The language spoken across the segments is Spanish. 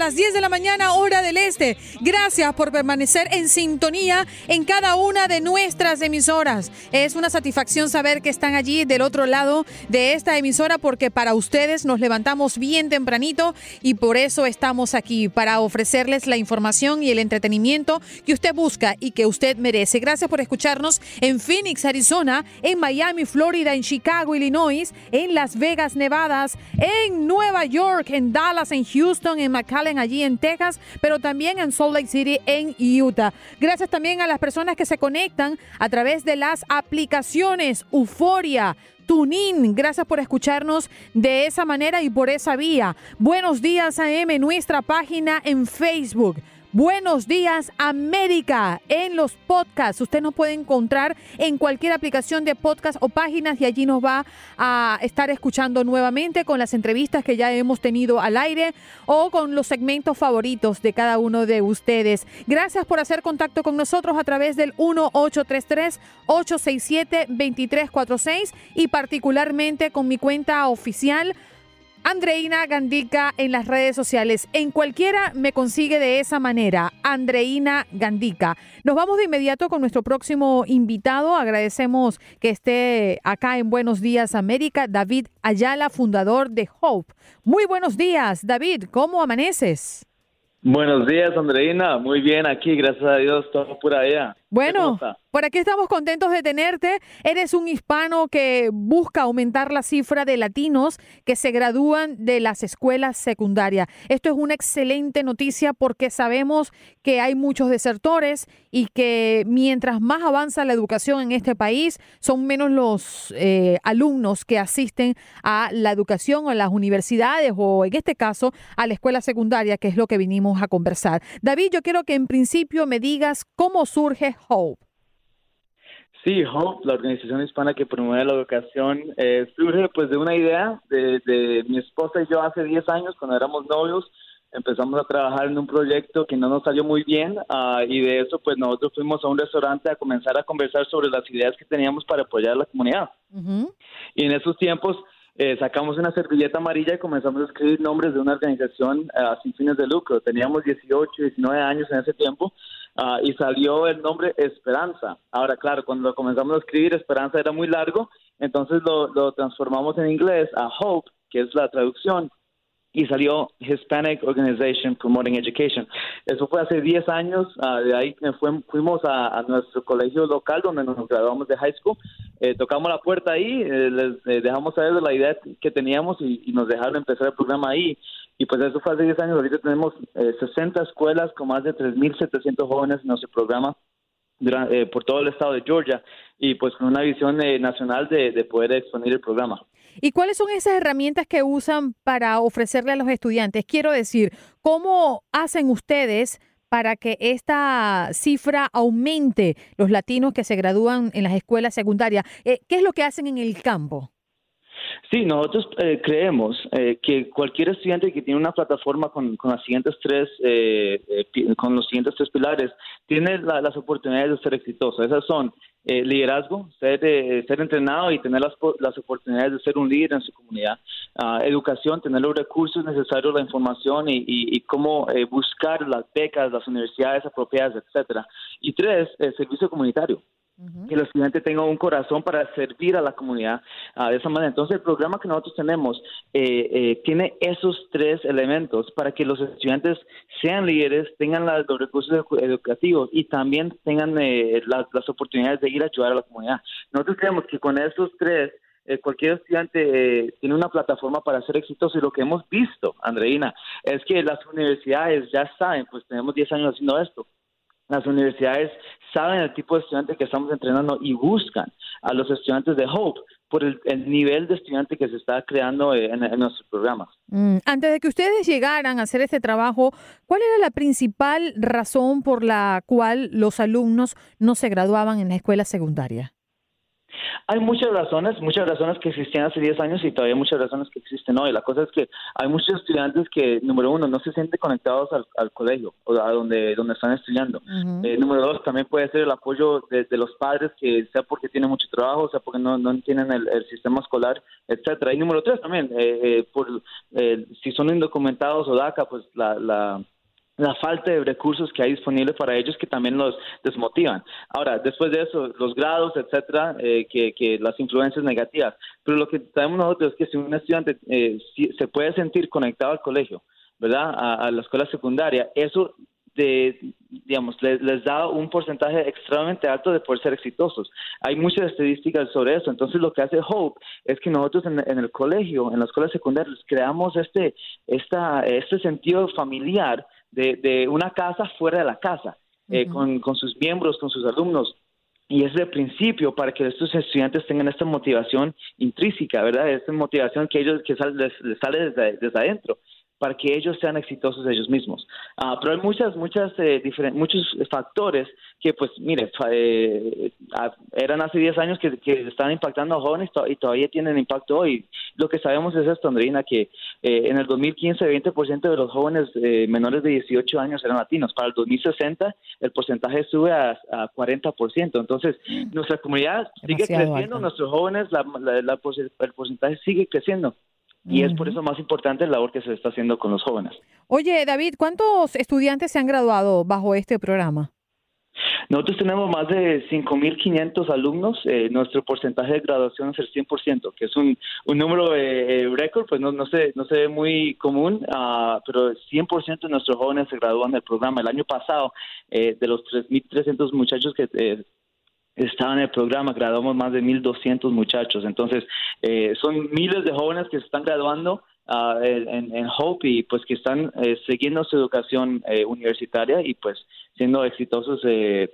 las 10 de la mañana hora del este. Gracias por permanecer en sintonía en cada una de nuestras emisoras. Es una satisfacción saber que están allí del otro lado de esta emisora porque para ustedes nos levantamos bien tempranito y por eso estamos aquí para ofrecerles la información y el entretenimiento que usted busca y que usted merece. Gracias por escucharnos en Phoenix, Arizona, en Miami, Florida, en Chicago, Illinois, en Las Vegas, Nevada, en Nueva York, en Dallas, en Houston, en McAllen, allí en Texas, pero también en Salt Lake City, en Utah. Gracias también a las personas que se conectan a través de las aplicaciones Euforia, Tunin. Gracias por escucharnos de esa manera y por esa vía. Buenos días AM, nuestra página en Facebook. Buenos días América en los podcasts. Usted nos puede encontrar en cualquier aplicación de podcast o páginas y allí nos va a estar escuchando nuevamente con las entrevistas que ya hemos tenido al aire o con los segmentos favoritos de cada uno de ustedes. Gracias por hacer contacto con nosotros a través del 1833-867-2346 y particularmente con mi cuenta oficial Andreina Gandica en las redes sociales. En cualquiera me consigue de esa manera, Andreina Gandica. Nos vamos de inmediato con nuestro próximo invitado. Agradecemos que esté acá en Buenos Días América, David Ayala, fundador de Hope. Muy buenos días, David. ¿Cómo amaneces? Buenos días, Andreina. Muy bien aquí, gracias a Dios, todo por allá. Bueno, por aquí estamos contentos de tenerte. Eres un hispano que busca aumentar la cifra de latinos que se gradúan de las escuelas secundarias. Esto es una excelente noticia porque sabemos que hay muchos desertores y que mientras más avanza la educación en este país, son menos los eh, alumnos que asisten a la educación o a las universidades o en este caso a la escuela secundaria, que es lo que vinimos a conversar. David, yo quiero que en principio me digas cómo surge Hope? Sí, Hope, la organización hispana que promueve la educación, eh, surge pues de una idea de, mi esposa y yo hace 10 años, cuando éramos novios, empezamos a trabajar en un proyecto que no nos salió muy bien ah, y de eso pues nosotros fuimos a un restaurante a comenzar a conversar sobre las ideas que teníamos para apoyar a la comunidad. Y en esos tiempos eh, sacamos una servilleta amarilla y comenzamos a escribir nombres de una organización uh, sin fines de lucro. Teníamos 18, 19 años en ese tiempo uh, y salió el nombre Esperanza. Ahora, claro, cuando comenzamos a escribir, Esperanza era muy largo, entonces lo, lo transformamos en inglés a Hope, que es la traducción y salió Hispanic Organization Promoting Education. Eso fue hace 10 años, uh, de ahí fuimos a, nuestro colegio local donde nos graduamos de high school, eh, tocamos la puerta ahí, eh, les eh, dejamos saber la idea que teníamos y, nos dejaron empezar el programa ahí. Y pues eso fue hace 10 años, ahorita tenemos 60 escuelas con más de 3.700 jóvenes en nuestro programa durante, por todo el estado de Georgia y pues con una visión nacional de, de poder exponer el programa. ¿Y cuáles son esas herramientas que usan para ofrecerle a los estudiantes? Quiero decir, ¿cómo hacen ustedes para que esta cifra aumente los latinos que se gradúan en las escuelas secundarias? Eh, ¿Qué es lo que hacen en el campo? Sí, nosotros eh, creemos eh, que cualquier estudiante que tiene una plataforma con, las siguientes tres, eh, eh con los siguientes tres pilares, tiene la, las oportunidades de ser exitoso. Esas son eh, liderazgo, ser, ser entrenado y tener las, las oportunidades de ser un líder en su comunidad. Uh, educación, tener los recursos necesarios, la información y, y, y cómo buscar las becas, las universidades apropiadas, etcétera. Y tres, servicio comunitario que el estudiante tenga un corazón para servir a la comunidad uh, de esa manera. Entonces, el programa que nosotros tenemos eh, eh, tiene esos tres elementos para que los estudiantes sean líderes, tengan los recursos educativos y también tengan eh, las, oportunidades de ir a ayudar a la comunidad. Nosotros creemos que con esos tres, eh, cualquier estudiante eh, tiene una plataforma para ser exitoso y lo que hemos visto, Andreina, es que las universidades ya saben, pues tenemos 10 años haciendo esto, las universidades saben el tipo de estudiante que estamos entrenando y buscan a los estudiantes de Hope por el, el nivel de estudiante que se está creando en, en nuestros programas. Mm, antes de que ustedes llegaran a hacer este trabajo, ¿cuál era la principal razón por la cual los alumnos no se graduaban en la escuela secundaria? Hay muchas razones, muchas razones que existían hace 10 años y todavía muchas razones que existen hoy. La cosa es que hay muchos estudiantes que, número uno, no se sienten conectados al, colegio o a donde, donde están estudiando. Eh, número dos, también puede ser el apoyo de, los padres, que sea porque tienen mucho trabajo, sea porque no, no tienen el, sistema escolar, etcétera. Y número tres también, eh, eh, por si son indocumentados o DACA, pues la la falta de recursos que hay disponibles para ellos que también los desmotivan. Ahora, después de eso, los grados, etcétera, eh, que, que, las influencias negativas. Pero lo que sabemos nosotros es que si un estudiante eh, se puede sentir conectado al colegio, ¿verdad? A, la escuela secundaria, eso de, digamos, les, da un porcentaje extremadamente alto de poder ser exitosos. Hay muchas estadísticas sobre eso. Entonces, lo que hace Hope es que nosotros en, en el colegio, en la escuela secundaria, creamos este, esta, este sentido familiar de, de una casa fuera de la casa, eh, con, con sus miembros, con sus alumnos. Y es de principio para que estos estudiantes tengan esta motivación intrínseca, ¿verdad? Esta motivación que ellos que sale, les, sale desde, desde adentro para que ellos sean exitosos ellos mismos. Ah, pero hay muchas, muchas, eh, muchos factores que, pues, mire, eh, ah, eran hace 10 años que, que estaban impactando a jóvenes y todavía tienen impacto hoy. Lo que sabemos es esto, Andreina, que eh, en el 2015 20% de los jóvenes menores de 18 años eran latinos. Para el 2060 el porcentaje sube a, a 40%. Entonces, nuestra comunidad sigue creciendo, nuestros jóvenes, la, el porcentaje sigue creciendo. Y es por eso más importante la labor que se está haciendo con los jóvenes. Oye, David, ¿cuántos estudiantes se han graduado bajo este programa? Nosotros tenemos más de 5.500 alumnos. Eh, nuestro porcentaje de graduación es el 100%, que es un, un número eh, eh, récord, pues no, no, se, no se ve muy común, uh, pero 100% de nuestros jóvenes se gradúan del programa. El año pasado, de los 3.300 muchachos que estaba en el programa, graduamos más de 1.200 muchachos. Entonces, eh, son miles de jóvenes que se están graduando uh, en, en, Hope y pues que están eh, siguiendo su educación eh, universitaria y pues siendo exitosos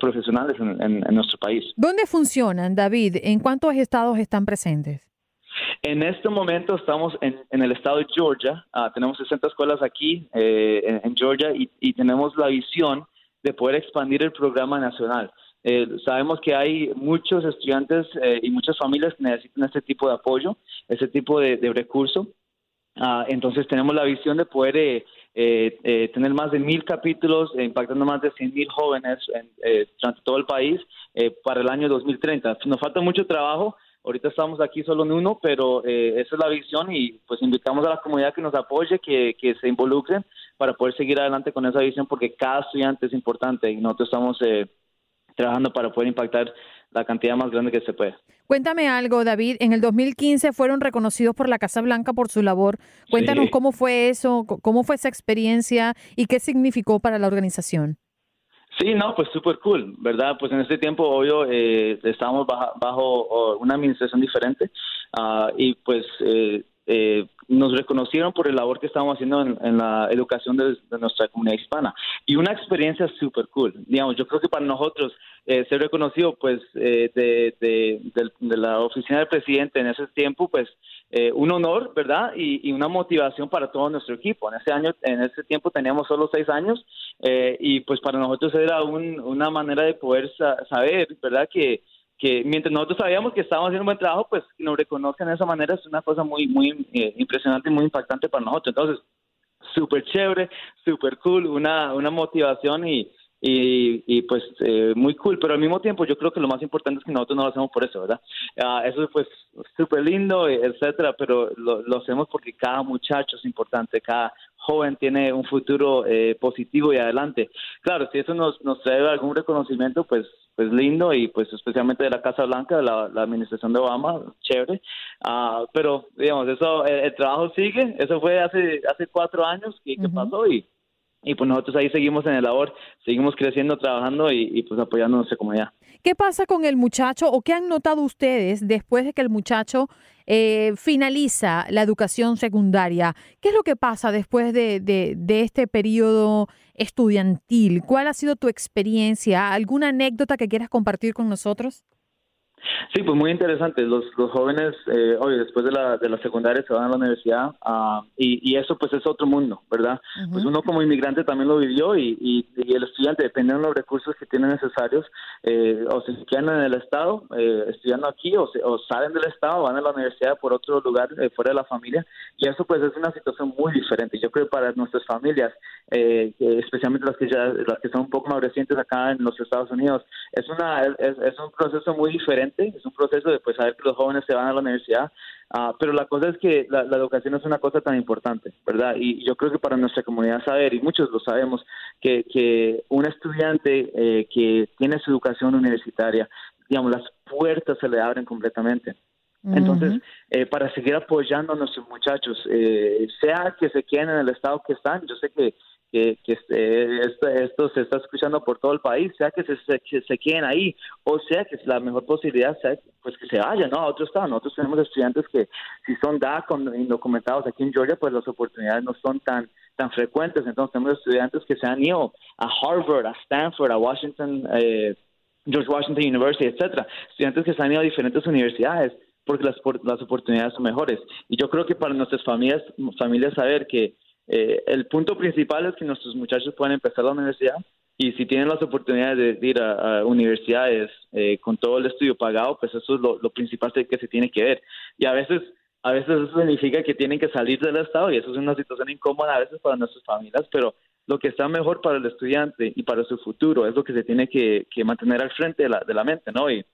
profesionales en, en, nuestro país. ¿Dónde funcionan, David? ¿En cuántos estados están presentes? En este momento estamos en, en el estado de Georgia. Uh, tenemos 60 escuelas aquí en, en, Georgia y, y tenemos la visión de poder expandir el programa nacional. Eh, sabemos que hay muchos estudiantes eh, y muchas familias que necesitan este tipo de apoyo, este tipo de, recurso. Ah, entonces tenemos la visión de poder eh, tener más de mil capítulos impactando más de 100 mil jóvenes en, durante todo el país para el año 2030. Nos falta mucho trabajo. Ahorita estamos aquí solo en uno, pero esa es la visión y pues invitamos a la comunidad que nos apoye, que, que se involucren para poder seguir adelante con esa visión porque cada estudiante es importante y nosotros estamos trabajando para poder impactar la cantidad más grande que se puede. Cuéntame algo, David. En el 2015 fueron reconocidos por la Casa Blanca por su labor. Cuéntanos cómo fue eso, cómo fue esa experiencia y qué significó para la organización. Sí, no, pues súper cool, ¿verdad? Pues en este tiempo, obvio, eh, estábamos bajo, una administración diferente uh, y pues eh, eh, nos reconocieron por el labor que estamos haciendo en, la educación de, nuestra comunidad hispana. Y una experiencia súper cool. Digamos, yo creo que para nosotros eh, ser reconocido pues eh, de, la oficina del presidente en ese tiempo, pues eh, un honor, ¿verdad? Y, una motivación para todo nuestro equipo. En ese año, en ese tiempo teníamos solo seis años y pues para nosotros era una manera de poder saber, ¿verdad? Que que mientras nosotros sabíamos que estábamos haciendo un buen trabajo, pues nos reconozcan de esa manera es una cosa muy, muy eh, impresionante y muy impactante para nosotros. Entonces, súper chévere, súper cool, una, una motivación y, y, y pues eh, muy cool, pero al mismo tiempo yo creo que lo más importante es que nosotros no lo hacemos por eso, ¿verdad? Uh, eso pues súper lindo, etcétera, pero lo, lo, hacemos porque cada muchacho es importante, cada joven tiene un futuro eh, positivo y adelante. Claro, si eso nos, nos trae algún reconocimiento, pues pues lindo y pues especialmente de la Casa Blanca, la, la administración de Obama, chévere. Uh, pero digamos, eso, el, trabajo sigue, eso fue hace, hace cuatro años que, pasó y, y pues nosotros ahí seguimos en el labor, seguimos creciendo, trabajando y, y pues apoyando a nuestra. ¿Qué pasa con el muchacho o qué han notado ustedes después de que el muchacho eh, finaliza la educación secundaria? ¿Qué es lo que pasa después de, de, este periodo estudiantil? ¿Cuál ha sido tu experiencia? ¿Alguna anécdota que quieras compartir con nosotros? Sí, pues muy interesante. Los, los jóvenes eh, hoy después de la, de la secundaria se van a la universidad uh, y, y, eso pues es otro mundo, ¿verdad? Uh -huh. Pues uno como inmigrante también lo vivió y, y, y, el estudiante, dependiendo de los recursos que tienen necesarios, eh, o se quedan en el estado eh, estudiando aquí o, se, o, salen del estado, van a la universidad por otro lugar eh, fuera de la familia y eso pues es una situación muy diferente. Yo creo que para nuestras familias, eh, especialmente las que ya las que son un poco más recientes acá en los Estados Unidos, es una es, es un proceso muy diferente es un proceso de pues, saber que los jóvenes se van a la universidad, uh, pero la cosa es que la, la, educación es una cosa tan importante, ¿verdad? Y yo creo que para nuestra comunidad saber, y muchos lo sabemos, que, que un estudiante eh, que tiene su educación universitaria, digamos, las puertas se le abren completamente. Entonces, uh -huh. eh, para seguir apoyando a nuestros muchachos, eh, sea que se queden en el estado que están, yo sé que que, que esto, esto, se está escuchando por todo el país, sea que se, se, que se queden ahí o sea que la mejor posibilidad sea pues que se vayan ¿no? a otro estado. Nosotros tenemos estudiantes que si son DAC indocumentados aquí en Georgia, pues las oportunidades no son tan tan frecuentes. Entonces tenemos estudiantes que se han ido a Harvard, a Stanford, a Washington, eh, George Washington University, etcétera. Estudiantes que se han ido a diferentes universidades porque las, las oportunidades son mejores. Y yo creo que para nuestras familias, familias saber que eh, el punto principal es que nuestros muchachos puedan empezar la universidad y si tienen las oportunidades de ir a, universidades eh, con todo el estudio pagado, pues eso es lo, lo, principal que se tiene que ver. Y a veces, a veces eso significa que tienen que salir del estado y eso es una situación incómoda a veces para nuestras familias, pero lo que está mejor para el estudiante y para su futuro es lo que se tiene que, que mantener al frente de la, de la mente, ¿no? Y,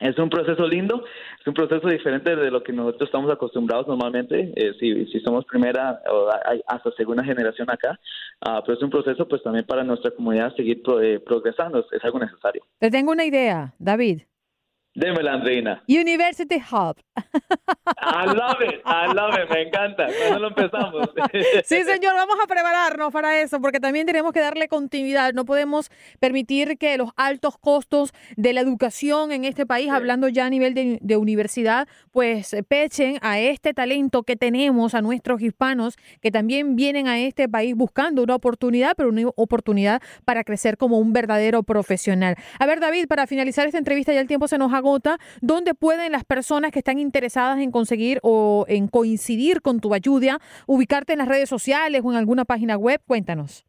es un proceso lindo, es un proceso diferente de lo que nosotros estamos acostumbrados normalmente, eh, si, si, somos primera o hasta segunda generación acá, uh, pero es un proceso pues también para nuestra comunidad seguir eh, progresando, es, es algo necesario. Te tengo una idea, David. Démela, Andreina. University Hub. I love it, I love it, me encanta. ¿Cuándo lo empezamos? sí, señor, vamos a prepararnos para eso, porque también tenemos que darle continuidad. No podemos permitir que los altos costos de la educación en este país, sí. hablando ya a nivel de, de, universidad, pues pechen a este talento que tenemos, a nuestros hispanos, que también vienen a este país buscando una oportunidad, pero una oportunidad para crecer como un verdadero profesional. A ver, David, para finalizar esta entrevista, ya el tiempo se nos ha agota, ¿dónde pueden las personas que están interesadas en conseguir o en coincidir con tu ayuda ubicarte en las redes sociales o en alguna página web? Cuéntanos.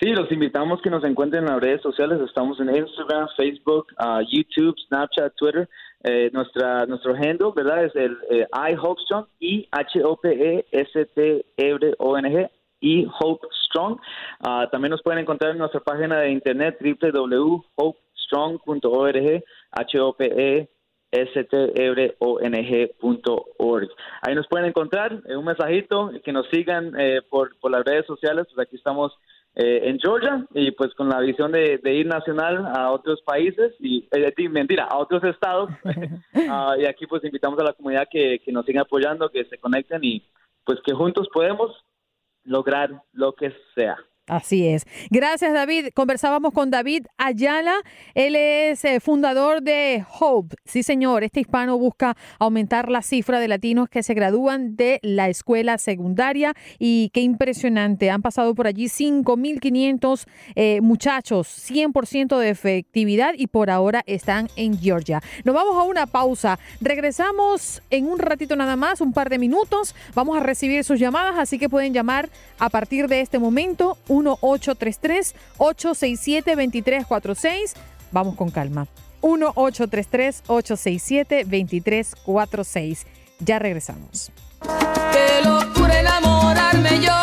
Sí, los invitamos que nos encuentren en las redes sociales. Estamos en Instagram, Facebook, uh, YouTube, Snapchat, Twitter. Eh, nuestra nuestro handle, ¿verdad? Es el eh, I Hope Strong, I H O P E S T R O N G y Hope Strong. Uh, también nos pueden encontrar en nuestra página de internet www.hopestrong.org H-O-P-E strong.org. Ahí nos pueden encontrar eh, un mensajito que nos sigan eh, por, por las redes sociales. Pues aquí estamos eh, en Georgia y pues con la visión de, de ir nacional a otros países y eh, mentira a otros estados uh, y aquí pues invitamos a la comunidad que, que nos siga apoyando, que se conecten y pues que juntos podemos lograr lo que sea. Así es. Gracias, David. Conversábamos con David Ayala. Él es eh, fundador de Hope. Sí, señor. Este hispano busca aumentar la cifra de latinos que se gradúan de la escuela secundaria. Y qué impresionante. Han pasado por allí 5.500 eh, muchachos, 100% de efectividad y por ahora están en Georgia. Nos vamos a una pausa. Regresamos en un ratito nada más, un par de minutos. Vamos a recibir sus llamadas, así que pueden llamar a partir de este momento. 1-833-867-2346. Vamos con calma. 1-833-867-2346. Ya regresamos. Qué locura enamorarme yo